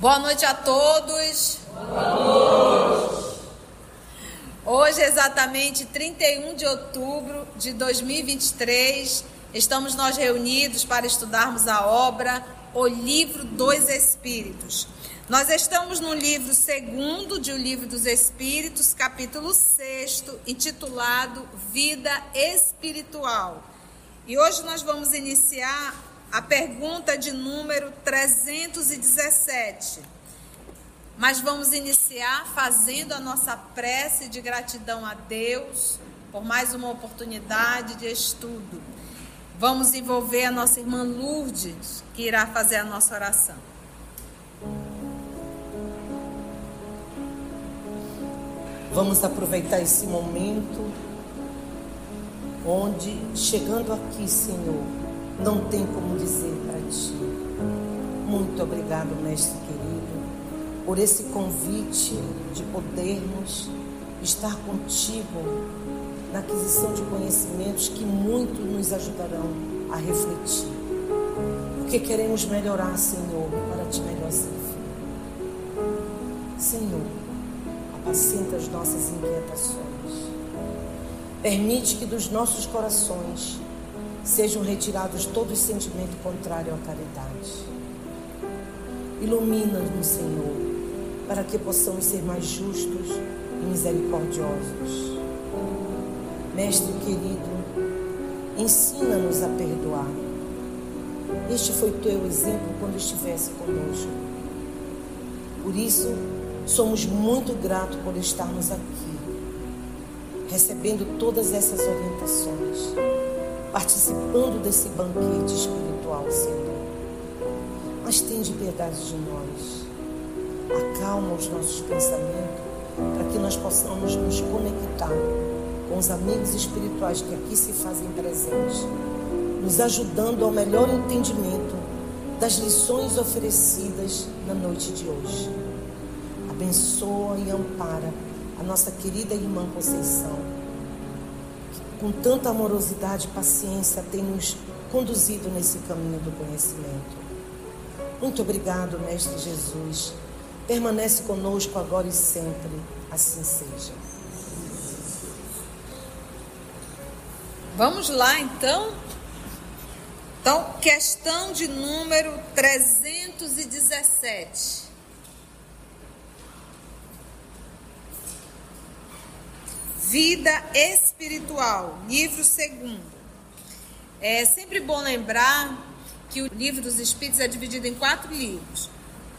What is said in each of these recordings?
Boa noite a todos. Boa noite. Hoje, exatamente 31 de outubro de 2023, estamos nós reunidos para estudarmos a obra O Livro dos Espíritos. Nós estamos no livro segundo de O Livro dos Espíritos, capítulo 6, intitulado Vida Espiritual. E hoje nós vamos iniciar a pergunta de número 317. Mas vamos iniciar fazendo a nossa prece de gratidão a Deus por mais uma oportunidade de estudo. Vamos envolver a nossa irmã Lourdes, que irá fazer a nossa oração. Vamos aproveitar esse momento onde, chegando aqui, Senhor, não tem como dizer para ti. Muito obrigado, mestre querido, por esse convite de podermos estar contigo na aquisição de conhecimentos que muito nos ajudarão a refletir. Porque queremos melhorar, Senhor, para te melhor servir. Senhor, apacenta as nossas inquietações. Permite que dos nossos corações sejam retirados todo sentimento contrário à caridade. Ilumina-nos, Senhor, para que possamos ser mais justos e misericordiosos. Mestre querido, ensina-nos a perdoar. Este foi teu exemplo quando estivesse conosco. Por isso, somos muito gratos por estarmos aqui, recebendo todas essas orientações participando desse banquete espiritual, Senhor. Mas tem de piedade de nós. Acalma os nossos pensamentos para que nós possamos nos conectar com os amigos espirituais que aqui se fazem presentes, nos ajudando ao melhor entendimento das lições oferecidas na noite de hoje. Abençoa e ampara a nossa querida irmã Conceição com tanta amorosidade e paciência, tem nos conduzido nesse caminho do conhecimento. Muito obrigado, Mestre Jesus. Permanece conosco agora e sempre. Assim seja. Vamos lá, então. Então, questão de número 317. Vida Espiritual, livro segundo. É sempre bom lembrar que o livro dos Espíritos é dividido em quatro livros.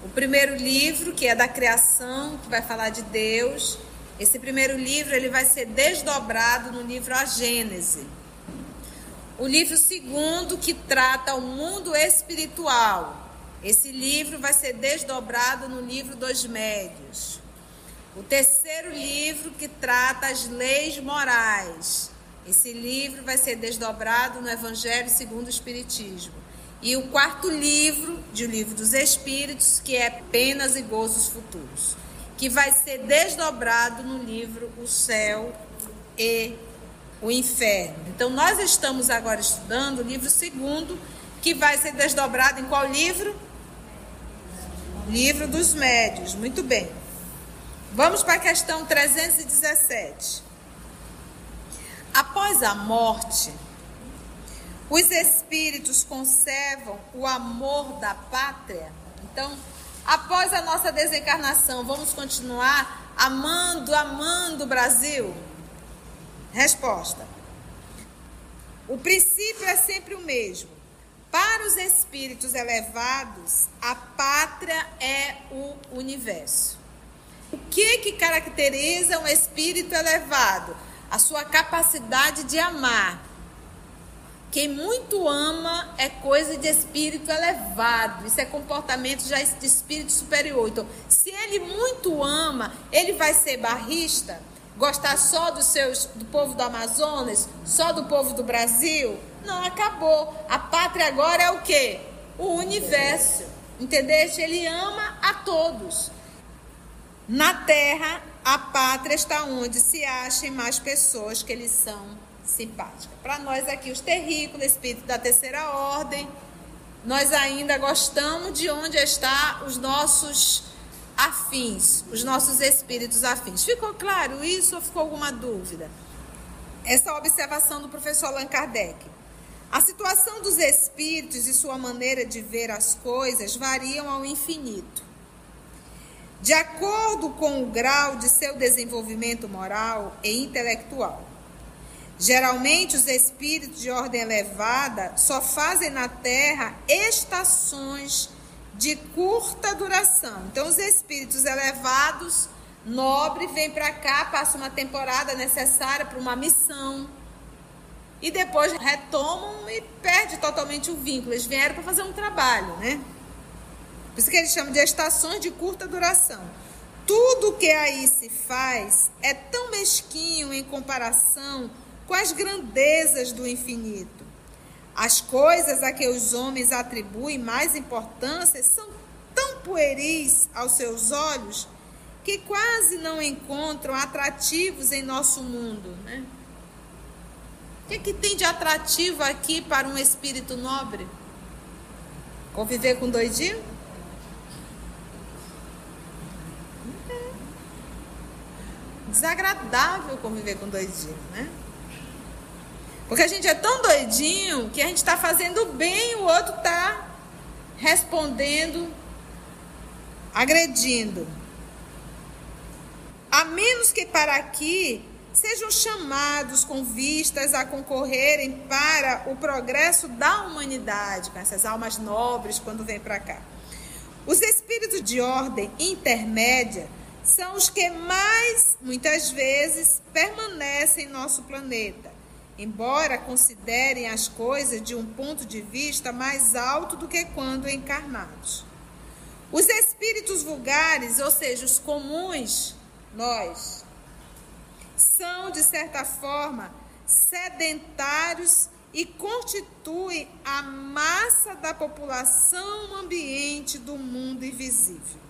O primeiro livro, que é da criação, que vai falar de Deus. Esse primeiro livro ele vai ser desdobrado no livro A Gênese. O livro segundo, que trata o mundo espiritual. Esse livro vai ser desdobrado no livro dos Médios. O terceiro livro que trata as leis morais. Esse livro vai ser desdobrado no Evangelho segundo o Espiritismo. E o quarto livro, de O Livro dos Espíritos, que é Penas e Gozos Futuros, que vai ser desdobrado no livro O Céu e o Inferno. Então, nós estamos agora estudando o livro segundo, que vai ser desdobrado em qual livro? Livro dos Médios. Muito bem. Vamos para a questão 317. Após a morte, os espíritos conservam o amor da pátria? Então, após a nossa desencarnação, vamos continuar amando, amando o Brasil? Resposta: O princípio é sempre o mesmo. Para os espíritos elevados, a pátria é o universo. O que que caracteriza um espírito elevado? A sua capacidade de amar. Quem muito ama é coisa de espírito elevado. Isso é comportamento já de espírito superior. Então, se ele muito ama, ele vai ser barrista, gostar só dos seus do povo do Amazonas, só do povo do Brasil? Não, acabou. A pátria agora é o quê? O universo. Entendeu? Ele ama a todos. Na terra, a pátria está onde se achem mais pessoas que lhes são simpáticas. Para nós aqui, os terrícolas, espíritos da terceira ordem, nós ainda gostamos de onde estão os nossos afins, os nossos espíritos afins. Ficou claro isso ou ficou alguma dúvida? Essa observação do professor Allan Kardec. A situação dos espíritos e sua maneira de ver as coisas variam ao infinito. De acordo com o grau de seu desenvolvimento moral e intelectual. Geralmente, os espíritos de ordem elevada só fazem na Terra estações de curta duração. Então, os espíritos elevados, nobres, vêm para cá, passam uma temporada necessária para uma missão e depois retomam e perde totalmente o vínculo. Eles vieram para fazer um trabalho, né? Por isso que eles chamam de estações de curta duração. Tudo que aí se faz é tão mesquinho em comparação com as grandezas do infinito. As coisas a que os homens atribuem mais importância são tão pueris aos seus olhos que quase não encontram atrativos em nosso mundo. Né? O que, é que tem de atrativo aqui para um espírito nobre? Conviver com doidinho? Desagradável conviver com doidinho, né? Porque a gente é tão doidinho que a gente está fazendo bem, o outro está respondendo, agredindo. A menos que para aqui sejam chamados com vistas a concorrerem para o progresso da humanidade, com essas almas nobres quando vêm para cá. Os espíritos de ordem intermédia são os que mais, muitas vezes, permanecem em nosso planeta embora considerem as coisas de um ponto de vista mais alto do que quando encarnados. Os espíritos vulgares, ou seja, os comuns, nós, são, de certa forma, sedentários e constituem a massa da população ambiente do mundo invisível.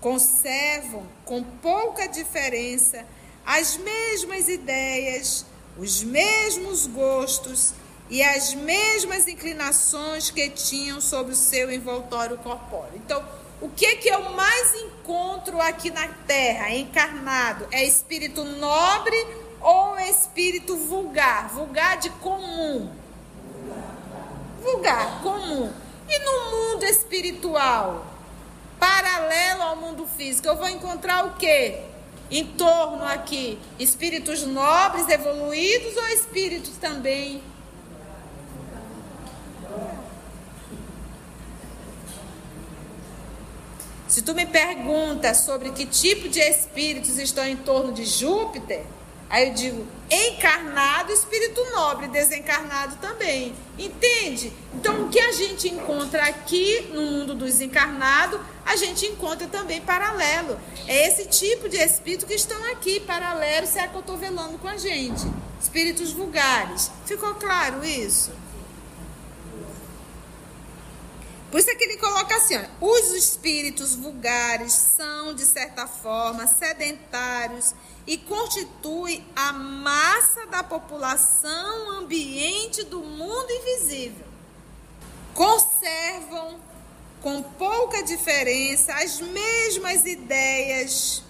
Conservam, com pouca diferença, as mesmas ideias, os mesmos gostos e as mesmas inclinações que tinham sobre o seu envoltório corpóreo. Então, o que que eu mais encontro aqui na Terra, encarnado, é espírito nobre ou espírito vulgar? Vulgar de comum. Vulgar, comum. E no mundo espiritual, paralelo ao mundo físico, eu vou encontrar o quê? em torno aqui? Espíritos nobres, evoluídos ou espíritos também? Se tu me perguntas sobre que tipo de espíritos estão em torno de Júpiter, Aí eu digo, encarnado, espírito nobre, desencarnado também. Entende? Então, o que a gente encontra aqui no mundo dos encarnados, a gente encontra também paralelo. É esse tipo de espírito que estão aqui, paralelo, se acotovelando com a gente. Espíritos vulgares. Ficou claro isso? Por isso é que ele coloca assim: os espíritos vulgares são, de certa forma, sedentários e constituem a massa da população ambiente do mundo invisível. Conservam, com pouca diferença, as mesmas ideias,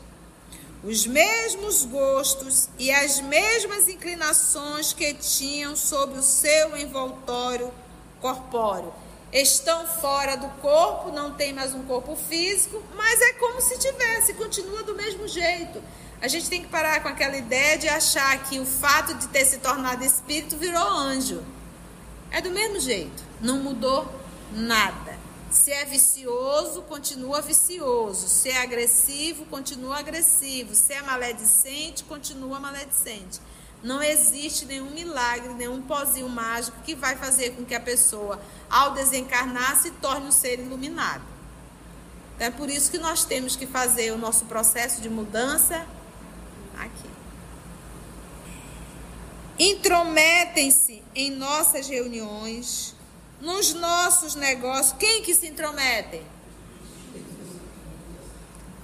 os mesmos gostos e as mesmas inclinações que tinham sob o seu envoltório corpóreo estão fora do corpo, não tem mais um corpo físico, mas é como se tivesse, continua do mesmo jeito. A gente tem que parar com aquela ideia de achar que o fato de ter se tornado espírito virou anjo. É do mesmo jeito, não mudou nada. Se é vicioso, continua vicioso. Se é agressivo, continua agressivo. Se é maledicente, continua maledicente. Não existe nenhum milagre, nenhum pozinho mágico que vai fazer com que a pessoa, ao desencarnar, se torne um ser iluminado. Então, é por isso que nós temos que fazer o nosso processo de mudança aqui. Intrometem-se em nossas reuniões, nos nossos negócios. Quem que se intrometem?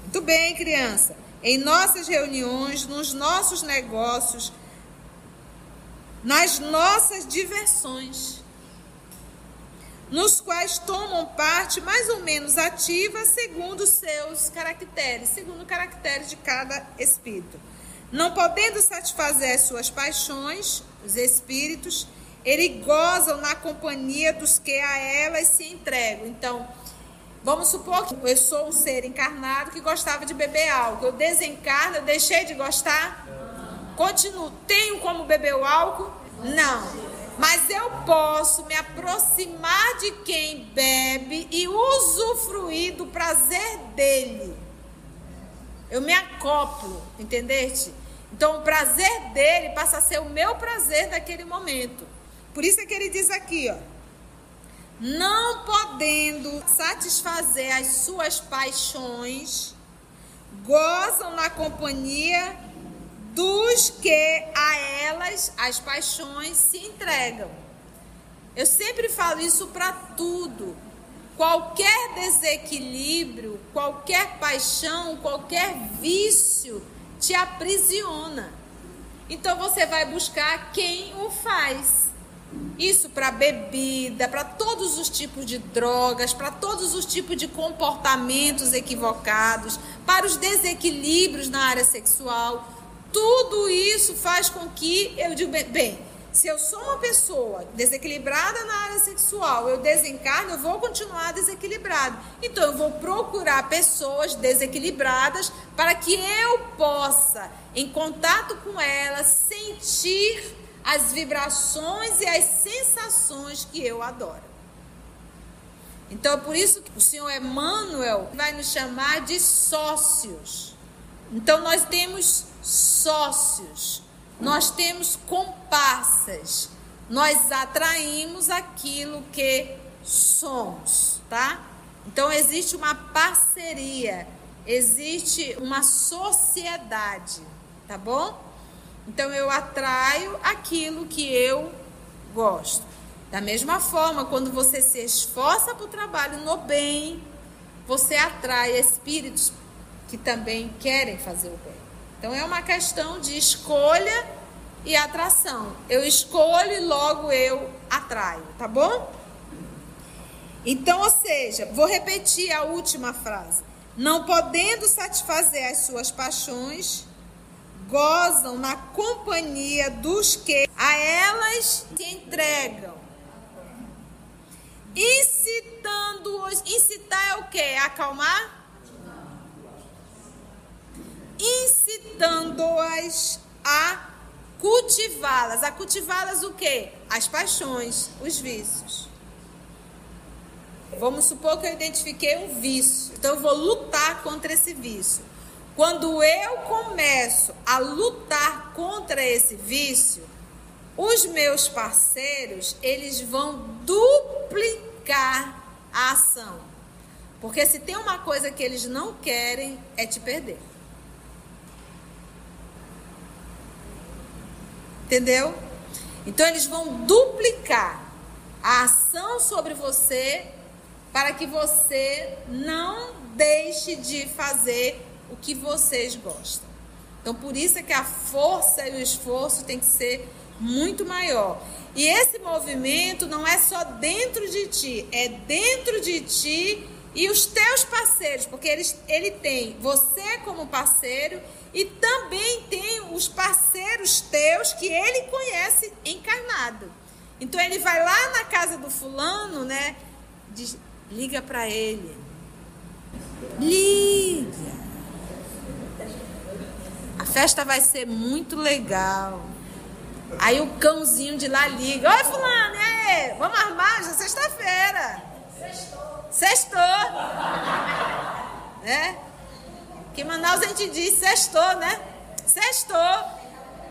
Muito bem, criança. Em nossas reuniões, nos nossos negócios, nas nossas diversões. nos quais tomam parte mais ou menos ativa segundo seus caracteres, segundo o caractere de cada espírito. Não podendo satisfazer as suas paixões, os espíritos, eles gozam na companhia dos que a elas se entregam. Então, vamos supor que eu sou um ser encarnado que gostava de beber álcool. Eu desencarno, eu deixei de gostar? Continuo. Tenho como beber o álcool? Não. Mas eu posso me aproximar de quem bebe e usufruir do prazer dele. Eu me acoplo, entendeste? Então o prazer dele passa a ser o meu prazer naquele momento. Por isso é que ele diz aqui, ó. Não podendo satisfazer as suas paixões, gozam na companhia dos que a elas as paixões se entregam. Eu sempre falo isso para tudo. Qualquer desequilíbrio, qualquer paixão, qualquer vício te aprisiona. Então você vai buscar quem o faz. Isso para bebida, para todos os tipos de drogas, para todos os tipos de comportamentos equivocados, para os desequilíbrios na área sexual. Tudo isso faz com que eu digo, bem, se eu sou uma pessoa desequilibrada na área sexual, eu desencarno, eu vou continuar desequilibrado. Então eu vou procurar pessoas desequilibradas para que eu possa, em contato com elas, sentir as vibrações e as sensações que eu adoro. Então é por isso que o Senhor Emmanuel vai nos chamar de sócios. Então nós temos sócios, nós temos comparsas, nós atraímos aquilo que somos, tá? Então existe uma parceria, existe uma sociedade, tá bom? Então eu atraio aquilo que eu gosto. Da mesma forma, quando você se esforça para o trabalho no bem, você atrai espíritos que também querem fazer o bem. Então é uma questão de escolha e atração. Eu escolho e logo eu atraio, tá bom? Então, ou seja, vou repetir a última frase. Não podendo satisfazer as suas paixões, gozam na companhia dos que a elas se entregam. Incitando-os, incitar é o quê? Acalmar? Incitando-as a cultivá-las. A cultivá-las o quê? As paixões, os vícios. Vamos supor que eu identifiquei um vício. Então eu vou lutar contra esse vício. Quando eu começo a lutar contra esse vício, os meus parceiros, eles vão duplicar a ação. Porque se tem uma coisa que eles não querem é te perder. Entendeu? Então eles vão duplicar a ação sobre você para que você não deixe de fazer o que vocês gostam. Então por isso é que a força e o esforço tem que ser muito maior. E esse movimento não é só dentro de ti, é dentro de ti e os teus parceiros, porque ele, ele tem você como parceiro e também tem os parceiros teus que ele conhece encarnado. Então ele vai lá na casa do fulano, né? Diz, liga para ele. Liga. A festa vai ser muito legal. Aí o cãozinho de lá liga. Oi, fulano, e aí? Vamos armar? Já é sexta-feira. Sextou. Sextou. É? Que Manaus a gente diz sextou, né? Sextou.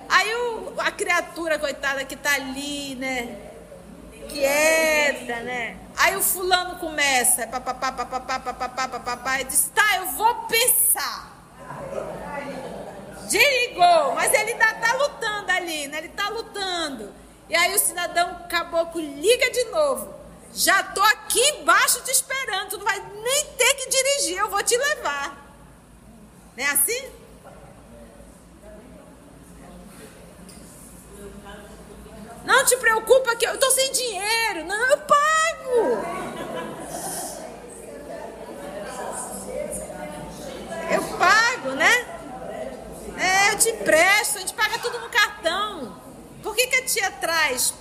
Aí o, a criatura, coitada, que tá ali, né? Quieta, né? Aí o fulano começa, papapá, papapá, papapá, papapá, e diz, tá, eu vou pensar. Desligou, mas ele ainda tá lutando ali, né? Ele tá lutando. E aí o cidadão caboclo liga de novo. Já tô aqui embaixo te esperando. Tu não vai nem ter que dirigir, eu vou te levar. Não é assim? Não te preocupa que eu tô sem dinheiro. Não, eu pago. Eu pago, né? É, eu te presto, a gente paga tudo no cartão. Por que, que a tia traz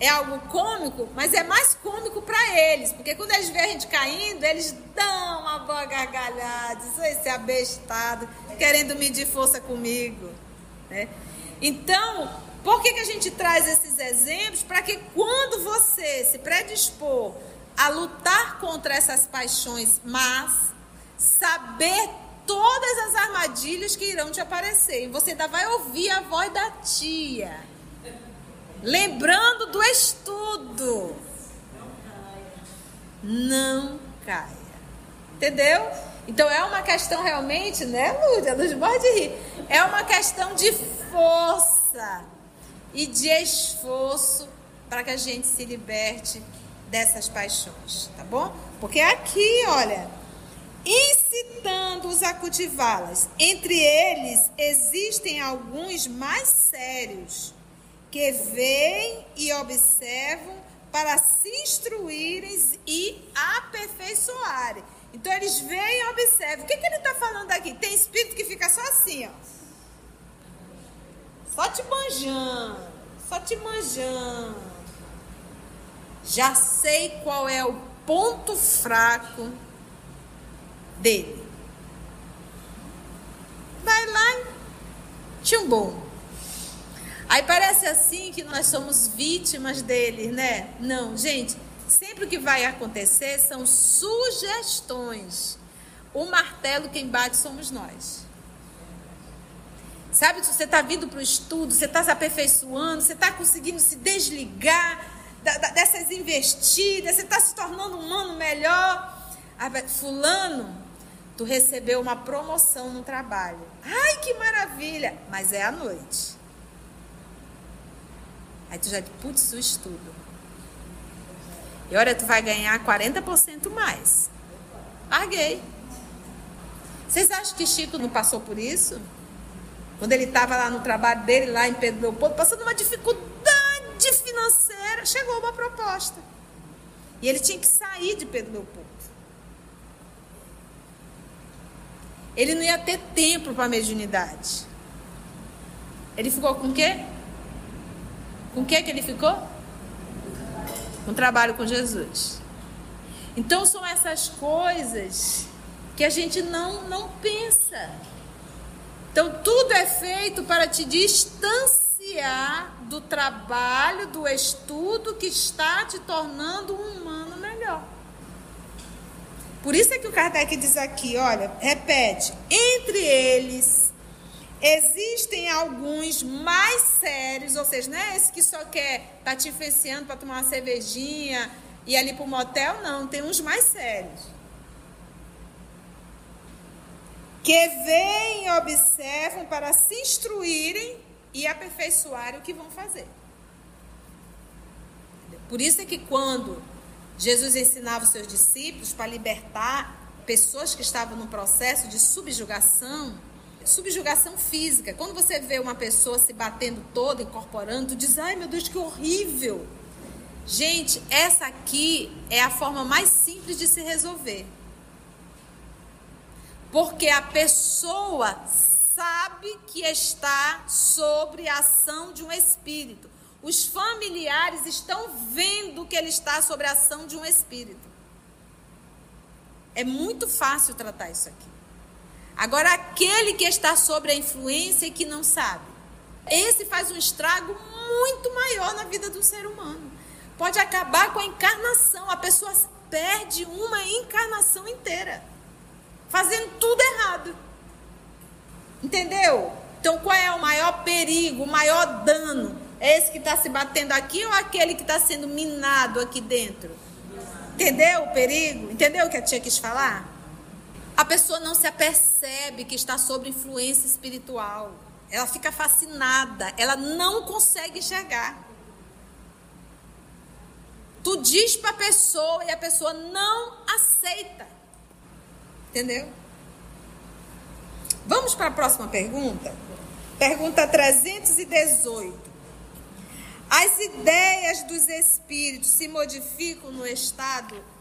é algo cômico, mas é mais cômico para eles, porque quando eles veem a gente caindo, eles dão uma boa gargalhada, isso esse abestado, querendo medir força comigo. Né? Então, por que, que a gente traz esses exemplos? Para que quando você se predispor a lutar contra essas paixões mas saber todas as armadilhas que irão te aparecer. E você ainda vai ouvir a voz da tia. Lembrando do estudo. Não caia. Entendeu? Então é uma questão realmente, né, Lúcia? Luz pode rir. É uma questão de força e de esforço para que a gente se liberte dessas paixões, tá bom? Porque aqui, olha, incitando-os a cultivá-las. Entre eles existem alguns mais sérios que veem e observam para se instruírem e aperfeiçoarem. Então eles veem e observam. O que, que ele está falando aqui? Tem espírito que fica só assim, ó. Só te manjando, só te manjando. Já sei qual é o ponto fraco dele. Vai lá, chumbou. Aí parece assim que nós somos vítimas dele, né? Não, gente, sempre o que vai acontecer são sugestões. O martelo quem bate somos nós. Sabe, você está vindo para o estudo, você está se aperfeiçoando, você está conseguindo se desligar dessas investidas, você está se tornando um humano melhor. Fulano, tu recebeu uma promoção no trabalho. Ai, que maravilha! Mas é à noite. Aí tu já putz, o estudo. E olha, tu vai ganhar 40% mais. Larguei. Vocês acham que Chico não passou por isso? Quando ele estava lá no trabalho dele, lá em Pedro Leopoldo, passando uma dificuldade financeira, chegou uma proposta. E ele tinha que sair de Pedro Leopoldo. Ele não ia ter tempo para a mediunidade. Ele ficou com o quê? Com o que ele ficou? Com trabalho com Jesus. Então são essas coisas que a gente não não pensa. Então, tudo é feito para te distanciar do trabalho, do estudo que está te tornando um humano melhor. Por isso é que o Kardec diz aqui, olha, repete, entre eles existem alguns mais sérios, ou seja, não é esse que só quer tá te influenciando para tomar uma cervejinha e ali para o motel, não, tem uns mais sérios. que veem e observam para se instruírem e aperfeiçoarem o que vão fazer. Por isso é que quando Jesus ensinava os seus discípulos para libertar pessoas que estavam no processo de subjugação, subjugação física. Quando você vê uma pessoa se batendo toda, incorporando, tu diz: "Ai, meu Deus, que horrível". Gente, essa aqui é a forma mais simples de se resolver. Porque a pessoa sabe que está sobre a ação de um espírito. Os familiares estão vendo que ele está sobre a ação de um espírito. É muito fácil tratar isso aqui. Agora, aquele que está sobre a influência e que não sabe, esse faz um estrago muito maior na vida do ser humano. Pode acabar com a encarnação. A pessoa perde uma encarnação inteira fazendo tudo errado. Entendeu? Então qual é o maior perigo, o maior dano? É esse que está se batendo aqui ou aquele que está sendo minado aqui dentro? Entendeu o perigo? Entendeu o que a tia quis falar? A pessoa não se apercebe que está sob influência espiritual. Ela fica fascinada, ela não consegue enxergar. Tu diz para a pessoa e a pessoa não aceita. Entendeu? Vamos para a próxima pergunta? Pergunta 318. As ideias dos espíritos se modificam no estado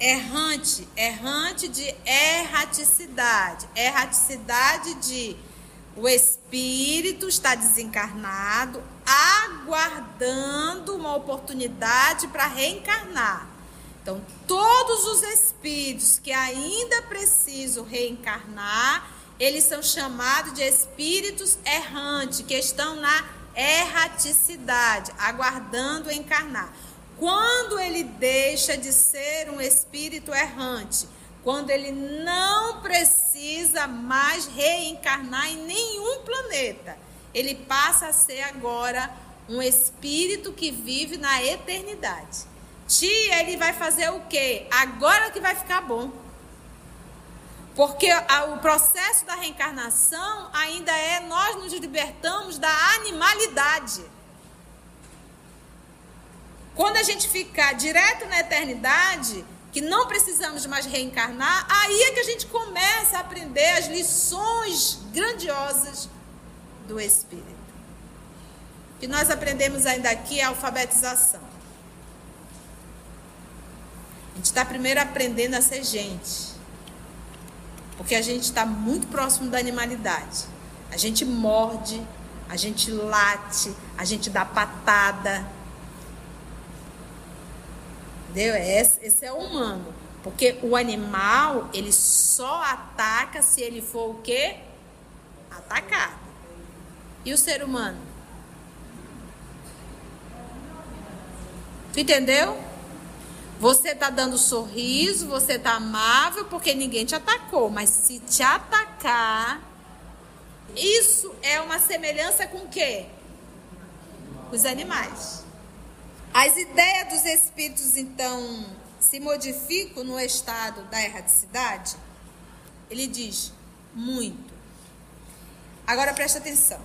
errante, errante de erraticidade, erraticidade de O espírito está desencarnado, aguardando uma oportunidade para reencarnar. Então, todos os espíritos que ainda precisam reencarnar, eles são chamados de espíritos errantes, que estão na erraticidade, aguardando encarnar. Quando ele deixa de ser um espírito errante, quando ele não precisa mais reencarnar em nenhum planeta, ele passa a ser agora um espírito que vive na eternidade. Tia, ele vai fazer o quê? Agora que vai ficar bom. Porque o processo da reencarnação ainda é nós nos libertamos da animalidade. Quando a gente ficar direto na eternidade, que não precisamos mais reencarnar, aí é que a gente começa a aprender as lições grandiosas do Espírito. O que nós aprendemos ainda aqui é a alfabetização. A gente está primeiro aprendendo a ser gente. Porque a gente está muito próximo da animalidade. A gente morde, a gente late, a gente dá patada. Entendeu? Esse, esse é o humano. Porque o animal, ele só ataca se ele for o quê? Atacado. E o ser humano? Tu entendeu? Você tá dando sorriso, você tá amável porque ninguém te atacou, mas se te atacar, isso é uma semelhança com o quê? Os animais. As ideias dos espíritos, então, se modificam no estado da erraticidade? Ele diz muito. Agora presta atenção.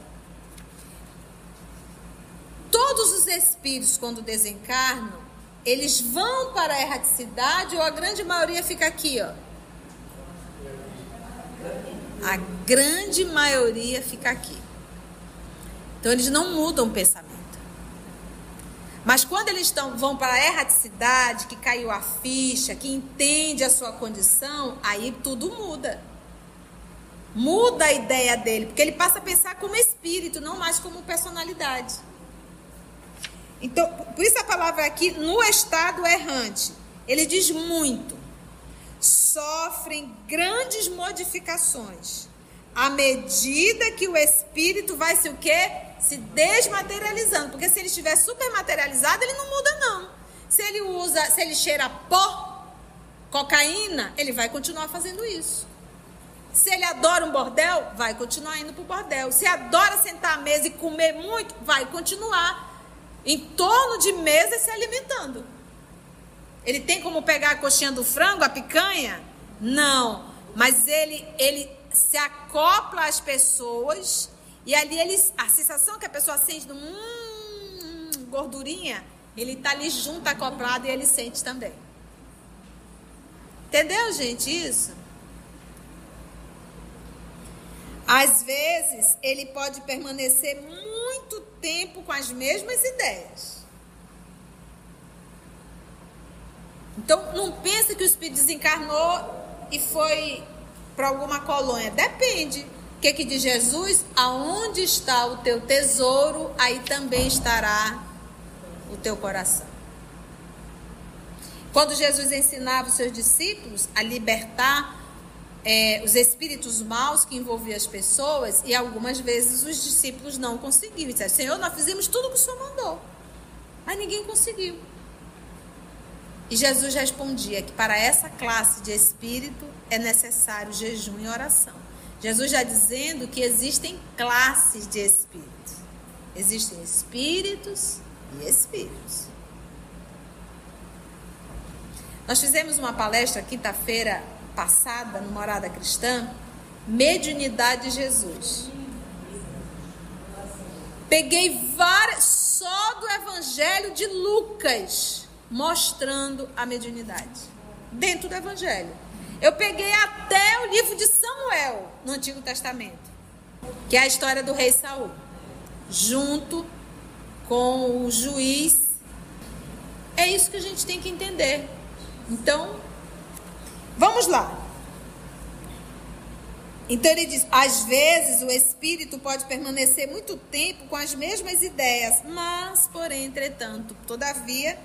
Todos os espíritos, quando desencarnam, eles vão para a erraticidade ou a grande maioria fica aqui, ó? A grande maioria fica aqui. Então eles não mudam o pensamento. Mas quando eles estão, vão para a erraticidade, que caiu a ficha, que entende a sua condição, aí tudo muda. Muda a ideia dele, porque ele passa a pensar como espírito, não mais como personalidade. Então, por isso a palavra aqui, no estado errante, ele diz muito. Sofrem grandes modificações. À medida que o espírito vai se o quê? se desmaterializando. Porque se ele estiver super materializado, ele não muda, não. Se ele usa, se ele cheira pó, cocaína, ele vai continuar fazendo isso. Se ele adora um bordel, vai continuar indo para o bordel. Se adora sentar à mesa e comer muito, vai continuar em torno de mesa se alimentando. Ele tem como pegar a coxinha do frango, a picanha? Não. Mas ele, ele se acopla às pessoas e ali eles, a sensação que a pessoa sente do hum, gordurinha, ele tá ali junto, acoplado e ele sente também. Entendeu, gente, isso? Às vezes, ele pode permanecer muito tempo com as mesmas ideias. Então, não pense que o espírito desencarnou e foi para alguma colônia. Depende que, que diz Jesus? Aonde está o teu tesouro, aí também estará o teu coração. Quando Jesus ensinava os seus discípulos a libertar é, os espíritos maus que envolviam as pessoas, e algumas vezes os discípulos não conseguiram. Disseram, Senhor, nós fizemos tudo o que o Senhor mandou, mas ninguém conseguiu. E Jesus respondia que para essa classe de espírito é necessário jejum e oração. Jesus já dizendo que existem classes de espíritos. Existem espíritos e espíritos. Nós fizemos uma palestra quinta-feira passada no Morada Cristã, Mediunidade de Jesus. Peguei várias só do Evangelho de Lucas mostrando a mediunidade dentro do Evangelho. Eu peguei até o livro de Samuel no Antigo Testamento, que é a história do rei Saul, junto com o juiz. É isso que a gente tem que entender. Então, vamos lá. Então ele diz: às vezes o espírito pode permanecer muito tempo com as mesmas ideias, mas, porém, entretanto, todavia,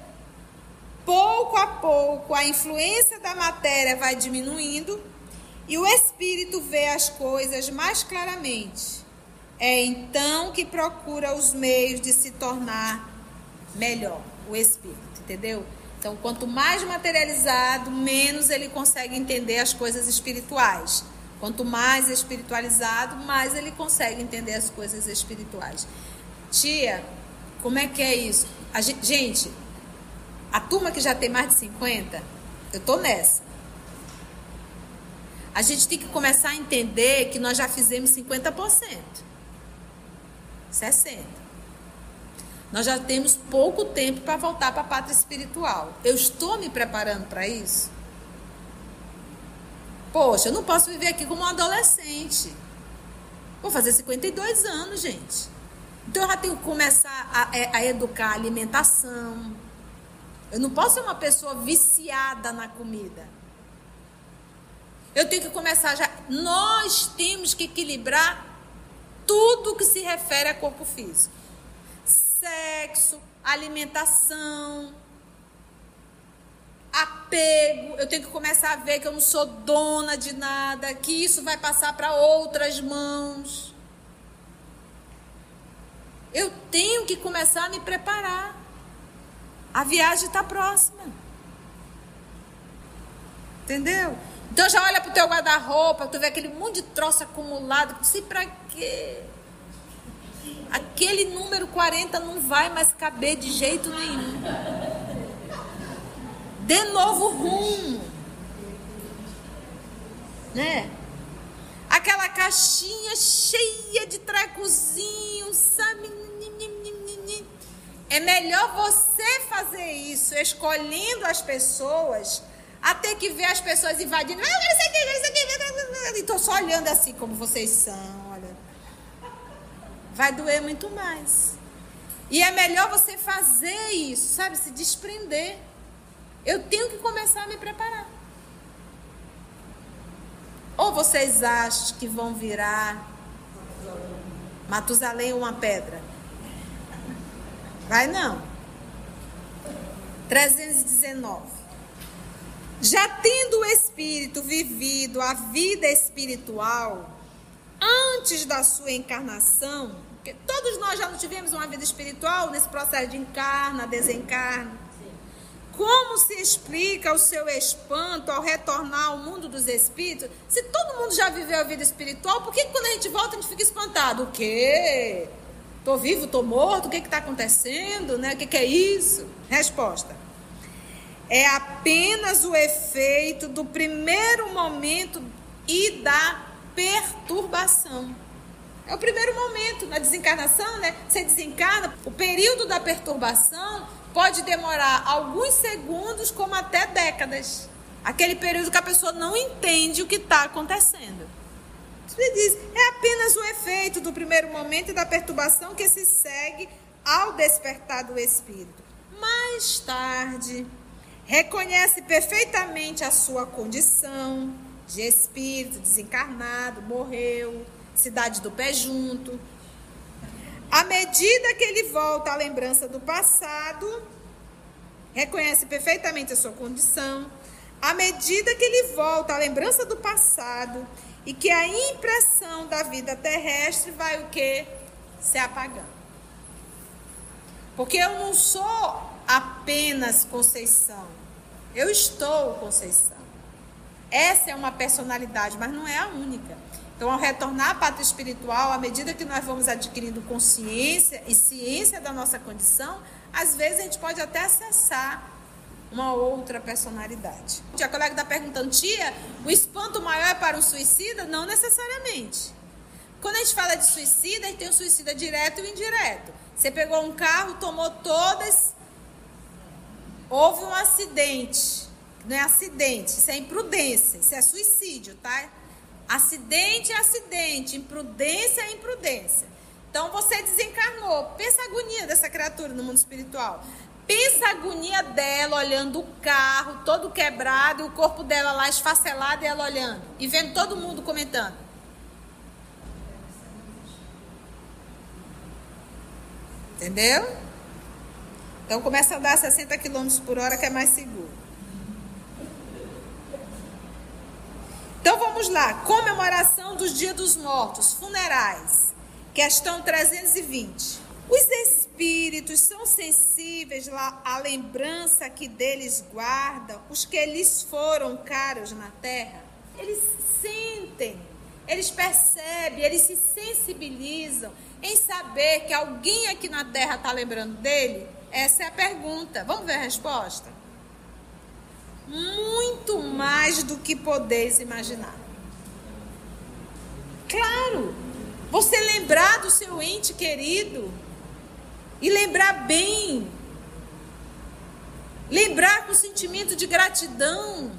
pouco a pouco a influência da matéria vai diminuindo e o espírito vê as coisas mais claramente. É então que procura os meios de se tornar melhor, o espírito, entendeu? Então, quanto mais materializado, menos ele consegue entender as coisas espirituais. Quanto mais espiritualizado, mais ele consegue entender as coisas espirituais. Tia, como é que é isso? Gente, gente, a turma que já tem mais de 50, eu tô nessa. A gente tem que começar a entender que nós já fizemos 50%. 60%. Nós já temos pouco tempo para voltar para a pátria espiritual. Eu estou me preparando para isso? Poxa, eu não posso viver aqui como um adolescente. Vou fazer 52 anos, gente. Então eu já tenho que começar a, é, a educar a alimentação. Eu não posso ser uma pessoa viciada na comida. Eu tenho que começar já. Nós temos que equilibrar tudo que se refere a corpo físico: sexo, alimentação, apego, eu tenho que começar a ver que eu não sou dona de nada, que isso vai passar para outras mãos. Eu tenho que começar a me preparar. A viagem está próxima. Entendeu? Então já olha pro teu guarda-roupa, tu vê aquele monte de troço acumulado, não sei para quê. Aquele número 40 não vai mais caber de jeito nenhum dê novo rumo. Né? Aquela caixinha cheia de trecozinhos, sabe? É melhor você fazer isso, escolhendo as pessoas, até que ver as pessoas invadindo. Ah, isso aqui, isso aqui. Estou só olhando assim como vocês são, olha. Vai doer muito mais. E é melhor você fazer isso, sabe? Se desprender. Eu tenho que começar a me preparar. Ou vocês acham que vão virar Matusalém uma pedra? Vai não. 319. Já tendo o espírito vivido a vida espiritual antes da sua encarnação, porque todos nós já não tivemos uma vida espiritual nesse processo de encarna, desencarna como se explica o seu espanto ao retornar ao mundo dos espíritos? Se todo mundo já viveu a vida espiritual, por que quando a gente volta a gente fica espantado? O quê? Tô vivo, tô morto? O que está acontecendo? Né? O que, que é isso? Resposta. É apenas o efeito do primeiro momento e da perturbação. É o primeiro momento na desencarnação, né? Você desencarna, o período da perturbação pode demorar alguns segundos, como até décadas. Aquele período que a pessoa não entende o que está acontecendo. Ele diz, é apenas o efeito do primeiro momento e da perturbação que se segue ao despertar do espírito. Mais tarde, reconhece perfeitamente a sua condição de espírito desencarnado, morreu, cidade do pé junto, à medida que ele volta à lembrança do passado, reconhece perfeitamente a sua condição. À medida que ele volta à lembrança do passado e que a impressão da vida terrestre vai o que? Se apagando. Porque eu não sou apenas Conceição. Eu estou Conceição. Essa é uma personalidade, mas não é a única. Então, ao retornar à pátria espiritual, à medida que nós vamos adquirindo consciência e ciência da nossa condição, às vezes a gente pode até acessar uma outra personalidade. A colega está perguntando, tia, o espanto maior é para um suicida? Não necessariamente. Quando a gente fala de suicida, a gente tem um suicida direto e indireto. Você pegou um carro, tomou todas, houve um acidente. Não é acidente, isso é imprudência, isso é suicídio, tá? Acidente é acidente, imprudência é imprudência. Então você desencarnou. Pensa a agonia dessa criatura no mundo espiritual. Pensa a agonia dela olhando o carro todo quebrado e o corpo dela lá esfacelado e ela olhando. E vendo todo mundo comentando. Entendeu? Então começa a andar 60 km por hora que é mais seguro. Então vamos lá. Comemoração dos Dias dos Mortos, funerais. Questão 320. Os espíritos são sensíveis à lembrança que deles guardam os que lhes foram caros na terra? Eles sentem, eles percebem, eles se sensibilizam em saber que alguém aqui na terra está lembrando dele? Essa é a pergunta. Vamos ver a resposta? Muito mais do que podeis imaginar. Claro, você lembrar do seu ente querido e lembrar bem. Lembrar com sentimento de gratidão.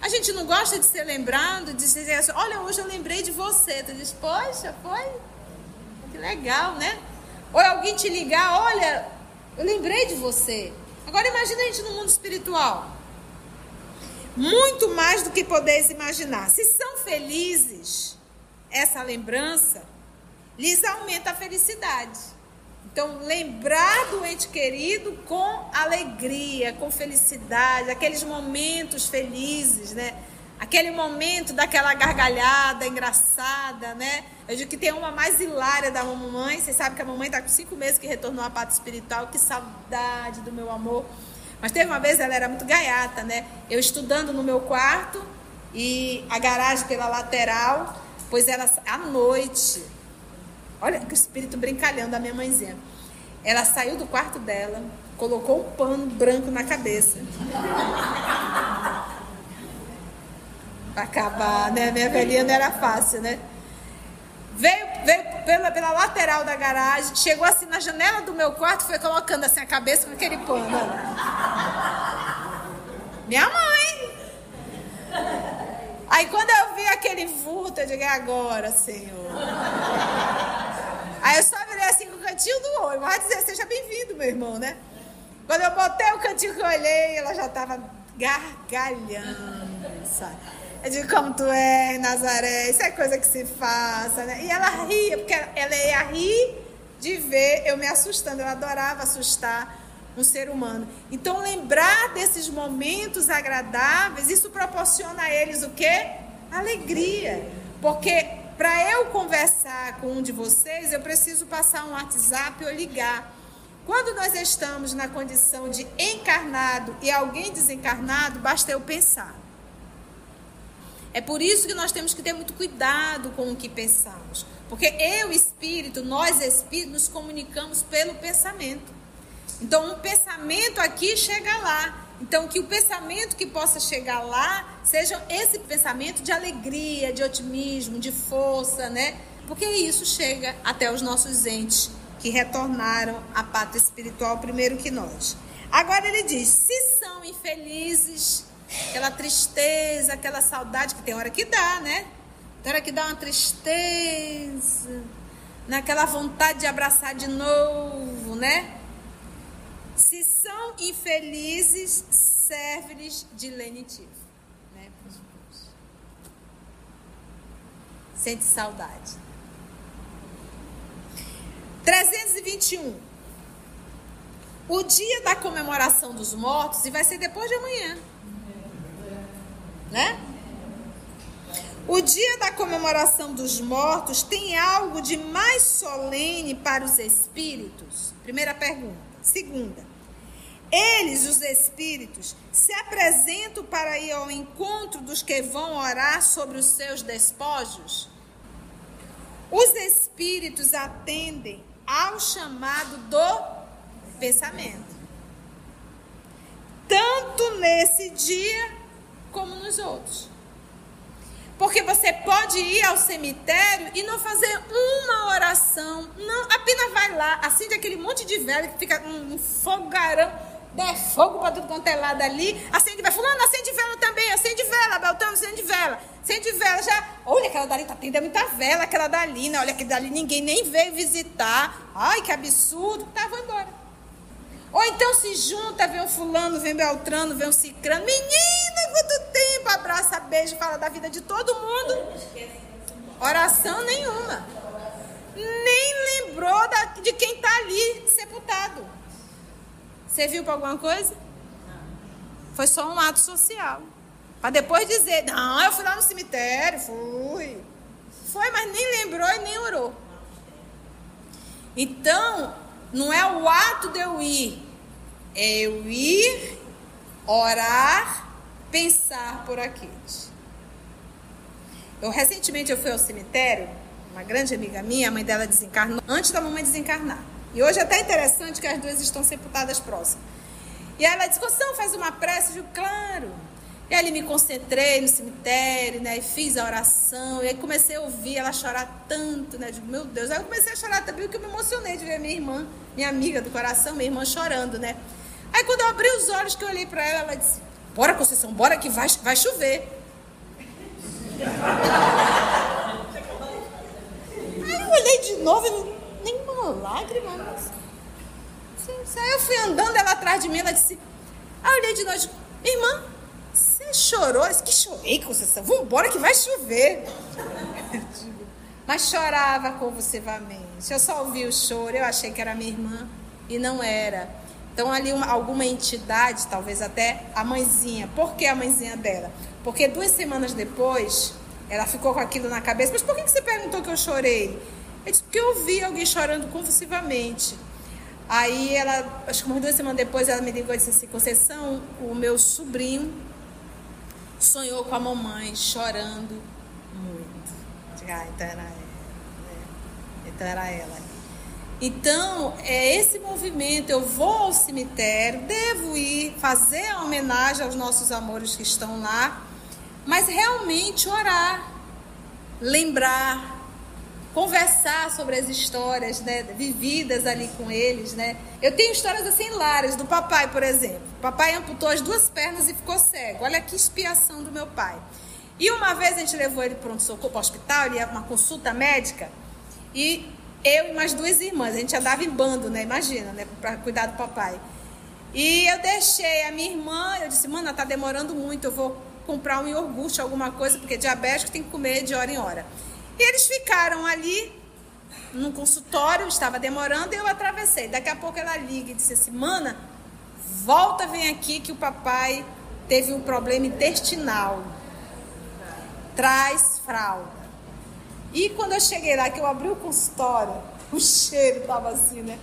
A gente não gosta de ser lembrado, de dizer assim, olha, hoje eu lembrei de você. Tu diz, poxa, foi? Que legal, né? Ou alguém te ligar, olha, eu lembrei de você. Agora imagina a gente no mundo espiritual. Muito mais do que podeis imaginar. Se são felizes, essa lembrança lhes aumenta a felicidade. Então, lembrar do ente querido com alegria, com felicidade, aqueles momentos felizes, né? Aquele momento daquela gargalhada engraçada, né? Eu digo que tem uma mais hilária da mamãe. Vocês sabem que a mamãe está com cinco meses que retornou à pata espiritual. Que saudade do meu amor. Mas teve uma vez, ela era muito gaiata, né? Eu estudando no meu quarto e a garagem pela lateral, pois ela à noite. Olha que espírito brincalhão da minha mãezinha. Ela saiu do quarto dela, colocou um pano branco na cabeça. Pra acabar, né? Minha velhinha não era fácil, né? Veio, veio pela, pela lateral da garagem, chegou assim na janela do meu quarto, foi colocando assim a cabeça com aquele pano. Minha mãe! Aí quando eu vi aquele vulto, eu digo, é agora, Senhor. Aí eu só virei assim com o cantinho do olho. Vai dizer, seja bem-vindo, meu irmão, né? Quando eu botei o cantinho que eu olhei, ela já estava gargalhando, sabe? Eu digo, como tu é, Nazaré, isso é coisa que se faça, né? E ela ria, porque ela ia rir de ver eu me assustando. Ela adorava assustar um ser humano. Então, lembrar desses momentos agradáveis, isso proporciona a eles o quê? Alegria. Porque para eu conversar com um de vocês, eu preciso passar um WhatsApp ou ligar. Quando nós estamos na condição de encarnado e alguém desencarnado, basta eu pensar. É por isso que nós temos que ter muito cuidado com o que pensamos. Porque eu, espírito, nós, espírito, nos comunicamos pelo pensamento. Então, um pensamento aqui chega lá. Então, que o pensamento que possa chegar lá seja esse pensamento de alegria, de otimismo, de força, né? Porque isso chega até os nossos entes que retornaram à pátria espiritual primeiro que nós. Agora ele diz: se são infelizes, aquela tristeza, aquela saudade que tem hora que dá, né? Tem hora que dá uma tristeza, naquela vontade de abraçar de novo, né? Se são infelizes, serve-lhes de lenitivo, né? Sente saudade. 321. O dia da comemoração dos mortos, e vai ser depois de amanhã né? O dia da comemoração dos mortos tem algo de mais solene para os espíritos? Primeira pergunta. Segunda, eles, os espíritos, se apresentam para ir ao encontro dos que vão orar sobre os seus despojos? Os espíritos atendem ao chamado do pensamento. Tanto nesse dia como nos outros. Porque você pode ir ao cemitério e não fazer uma oração. Não, apenas vai lá, acende aquele monte de vela que fica um fogarão, dá fogo para tudo quanto é lado ali. Acende vela. Fulano, acende vela também, acende vela, Beltão, acende vela. Acende vela já. Olha, aquela dali tá tendo muita vela, aquela dali, né? Olha, que dali ninguém nem veio visitar. Ai, que absurdo. Tá, vou embora. Ou então se junta, vem um fulano, vem Beltrano, vem um cicrano. Menina, quanto tempo! Abraça, beijo, fala da vida de todo mundo. Oração nenhuma. Nem lembrou da, de quem está ali sepultado. Serviu para alguma coisa? Foi só um ato social. Para depois dizer, não, eu fui lá no cemitério, fui. Foi, mas nem lembrou e nem orou. Então, não é o ato de eu ir, é eu ir, orar, pensar por aqueles. Eu recentemente eu fui ao cemitério, uma grande amiga minha, a mãe dela desencarnou antes da mamãe desencarnar. E hoje é até interessante que as duas estão sepultadas próximas. E ela disse, Constão, faz uma prece? Eu digo, claro. E aí me concentrei no cemitério, né? E fiz a oração. E aí comecei a ouvir ela chorar tanto, né? Digo, meu Deus. Aí eu comecei a chorar também, porque eu me emocionei de ver minha irmã, minha amiga do coração, minha irmã chorando, né? Aí quando eu abri os olhos, que eu olhei para ela, ela disse, bora Conceição, bora que vai, vai chover. Aí eu olhei de novo e nenhuma lágrima. Mas... Aí eu fui andando, ela atrás de mim, ela disse. Aí eu olhei de novo, irmã, você chorou? Eu disse, que chorei, Conceição? Vambora que vai chover. Mas chorava convulsivamente. Eu só ouvi o choro, eu achei que era minha irmã e não era. Então ali uma, alguma entidade, talvez até a mãezinha. Por que a mãezinha dela? Porque duas semanas depois, ela ficou com aquilo na cabeça. Mas por que você perguntou que eu chorei? Eu disse, porque eu ouvi alguém chorando convulsivamente. Aí ela, acho que umas duas semanas depois, ela me ligou e disse assim, Conceição, o meu sobrinho sonhou com a mamãe chorando muito. Ah, então era ela. Né? Então era ela. Então, é esse movimento, eu vou ao cemitério, devo ir fazer a homenagem aos nossos amores que estão lá, mas realmente orar, lembrar, conversar sobre as histórias né, vividas ali com eles. Né? Eu tenho histórias assim hilárias do papai, por exemplo. O papai amputou as duas pernas e ficou cego. Olha que expiação do meu pai. E uma vez a gente levou ele para um socorro para o hospital, ele ia uma consulta médica, e eu e mais duas irmãs, a gente andava em bando, né? Imagina, né? Para cuidar do papai. E eu deixei a minha irmã, eu disse, mana, tá demorando muito, eu vou comprar um iogurte, alguma coisa, porque diabético tem que comer de hora em hora. E eles ficaram ali no consultório, estava demorando, e eu atravessei. Daqui a pouco ela liga e disse assim: Mana, volta, vem aqui que o papai teve um problema intestinal. Traz fralda. E quando eu cheguei lá, que eu abri o consultório, o cheiro estava assim, né?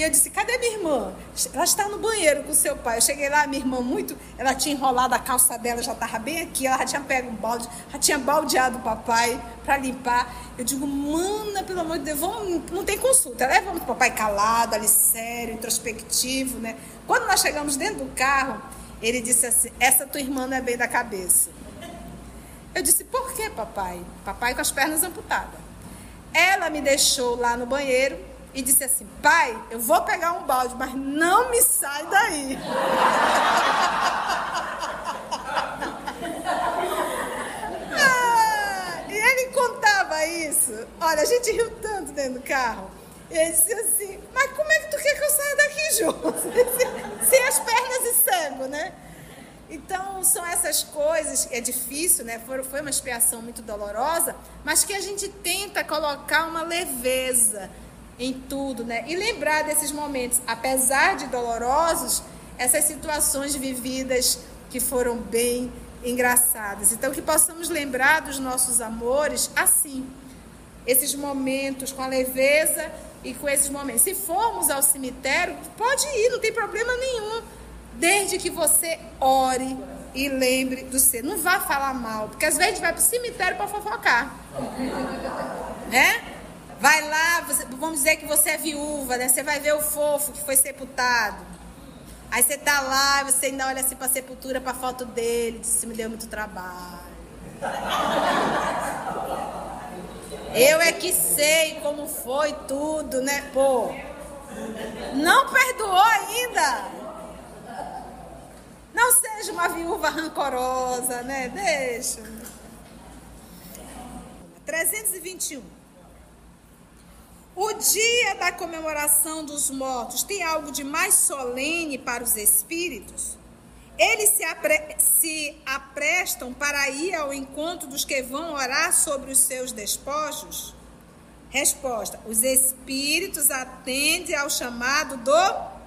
E eu disse, cadê minha irmã? Ela está no banheiro com seu pai. Eu cheguei lá, minha irmã muito, ela tinha enrolado a calça dela, já estava bem aqui, ela já tinha pego um balde, já tinha baldeado o papai para limpar. Eu digo, mana, pelo amor de Deus, vamos, não tem consulta. Levamos o papai calado, ali sério, introspectivo, né? Quando nós chegamos dentro do carro, ele disse assim, essa tua irmã não é bem da cabeça. Eu disse, por que, papai? Papai com as pernas amputadas. Ela me deixou lá no banheiro, e disse assim: Pai, eu vou pegar um balde, mas não me sai daí. ah, e ele contava isso. Olha, a gente riu tanto dentro do carro. E ele disse assim: Mas como é que tu quer que eu saia daqui junto? Sem as pernas e cego, né? Então, são essas coisas, é difícil, né? Foi uma expiação muito dolorosa, mas que a gente tenta colocar uma leveza em tudo, né? E lembrar desses momentos, apesar de dolorosos, essas situações vividas que foram bem engraçadas. Então, que possamos lembrar dos nossos amores assim, esses momentos com a leveza e com esses momentos. Se formos ao cemitério, pode ir, não tem problema nenhum, desde que você ore e lembre do ser. Não vá falar mal, porque às vezes a gente vai para o cemitério para fofocar, né? Vai lá, você, vamos dizer que você é viúva, né? Você vai ver o fofo que foi sepultado. Aí você tá lá, você ainda olha assim pra sepultura, pra foto dele, diz, me deu muito trabalho. Eu é que sei como foi tudo, né? Pô, não perdoou ainda. Não seja uma viúva rancorosa, né? Deixa. 321. O dia da comemoração dos mortos tem algo de mais solene para os espíritos? Eles se, apre se aprestam para ir ao encontro dos que vão orar sobre os seus despojos? Resposta: Os espíritos atendem ao chamado do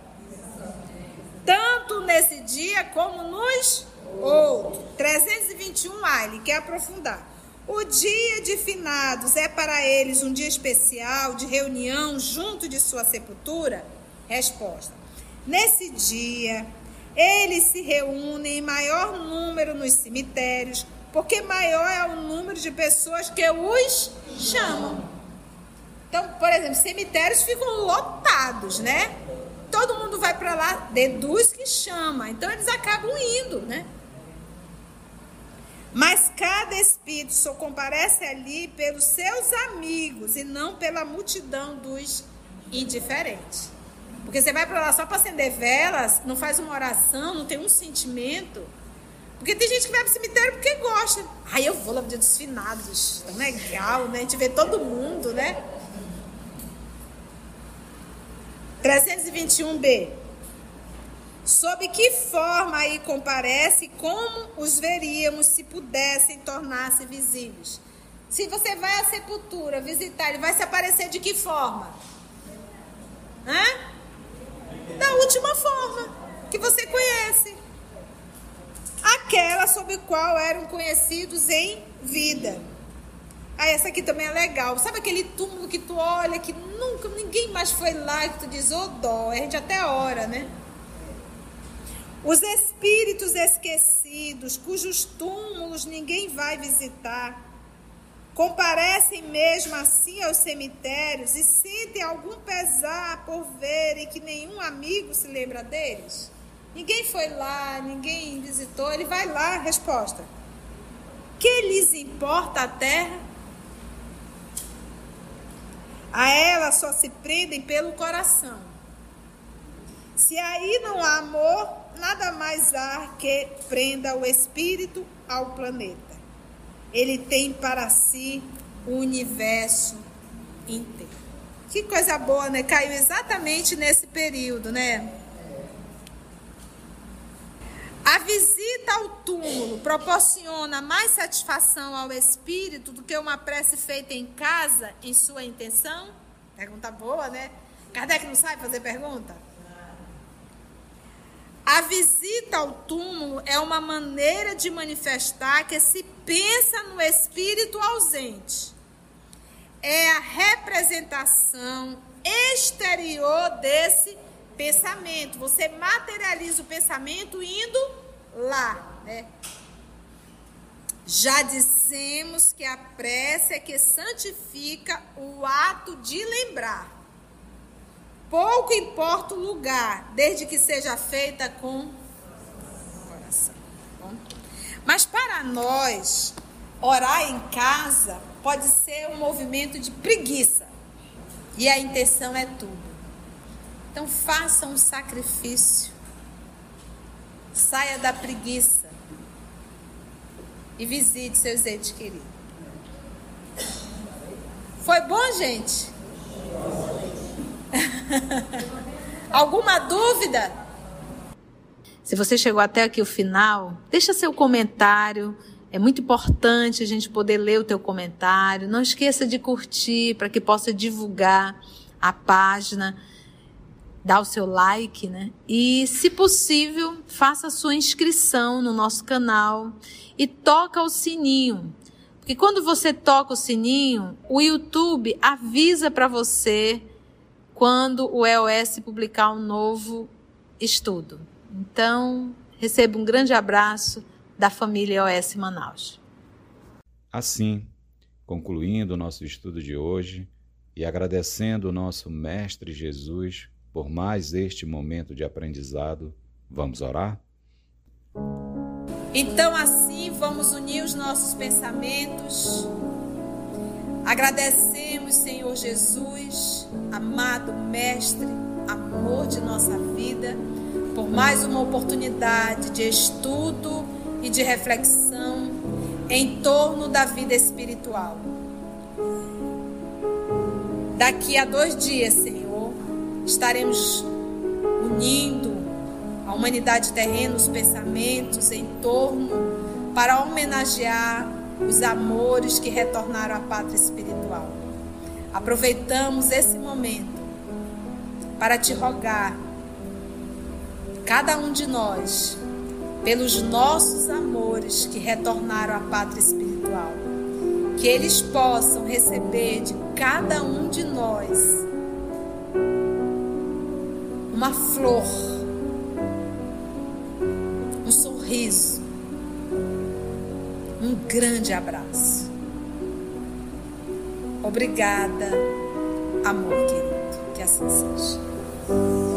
tanto nesse dia como nos outros. 321A, ele quer aprofundar. O dia de finados é para eles um dia especial de reunião junto de sua sepultura? Resposta: Nesse dia, eles se reúnem em maior número nos cemitérios, porque maior é o número de pessoas que os chamam. Então, por exemplo, cemitérios ficam lotados, né? Todo mundo vai para lá, deduz que chama. Então eles acabam indo, né? Mas cada espírito só comparece ali pelos seus amigos e não pela multidão dos indiferentes. Porque você vai para lá só para acender velas, não faz uma oração, não tem um sentimento. Porque tem gente que vai para o cemitério porque gosta. Aí eu vou lá no dia dos finados, tão legal, né? A gente vê todo mundo, né? 321b. Sob que forma aí comparece, como os veríamos se pudessem tornar-se visíveis? Se você vai à sepultura visitar, ele vai se aparecer de que forma? Hã? Da última forma que você conhece. Aquela sob qual eram conhecidos em vida. Ah, essa aqui também é legal. Sabe aquele túmulo que tu olha que nunca ninguém mais foi lá e tu diz, ô oh, dó, a gente até ora, né? Os espíritos esquecidos, cujos túmulos ninguém vai visitar, comparecem mesmo assim aos cemitérios e sentem algum pesar por verem que nenhum amigo se lembra deles? Ninguém foi lá, ninguém visitou, ele vai lá, resposta. Que lhes importa a terra? A ela só se prendem pelo coração. Se aí não há amor, nada mais há que prenda o espírito ao planeta. Ele tem para si o universo inteiro. Que coisa boa, né? Caiu exatamente nesse período, né? A visita ao túmulo proporciona mais satisfação ao espírito do que uma prece feita em casa em sua intenção? Pergunta boa, né? Kardec não sabe fazer pergunta? A visita ao túmulo é uma maneira de manifestar que se pensa no espírito ausente. É a representação exterior desse pensamento. Você materializa o pensamento indo lá, né? Já dissemos que a prece é que santifica o ato de lembrar. Pouco importa o lugar, desde que seja feita com coração. Mas para nós, orar em casa pode ser um movimento de preguiça. E a intenção é tudo. Então faça um sacrifício. Saia da preguiça. E visite seus entes queridos. Foi bom, gente? Alguma dúvida? Se você chegou até aqui o final, deixa seu comentário. É muito importante a gente poder ler o teu comentário. Não esqueça de curtir para que possa divulgar a página dá o seu like, né? E, se possível, faça a sua inscrição no nosso canal e toca o sininho. Porque quando você toca o sininho, o YouTube avisa para você quando o EOS publicar um novo estudo. Então, receba um grande abraço da família EOS Manaus. Assim, concluindo o nosso estudo de hoje e agradecendo o nosso Mestre Jesus por mais este momento de aprendizado. Vamos orar? Então, assim, vamos unir os nossos pensamentos. Agradecemos, Senhor Jesus, amado Mestre, amor de nossa vida, por mais uma oportunidade de estudo e de reflexão em torno da vida espiritual. Daqui a dois dias, Senhor estaremos unindo a humanidade terrena, os pensamentos em torno para homenagear os amores que retornaram à pátria espiritual. aproveitamos esse momento para te rogar, cada um de nós, pelos nossos amores que retornaram à pátria espiritual, que eles possam receber de cada um de nós uma flor, um sorriso, um grande abraço. Obrigada, amor querido, que assim seja.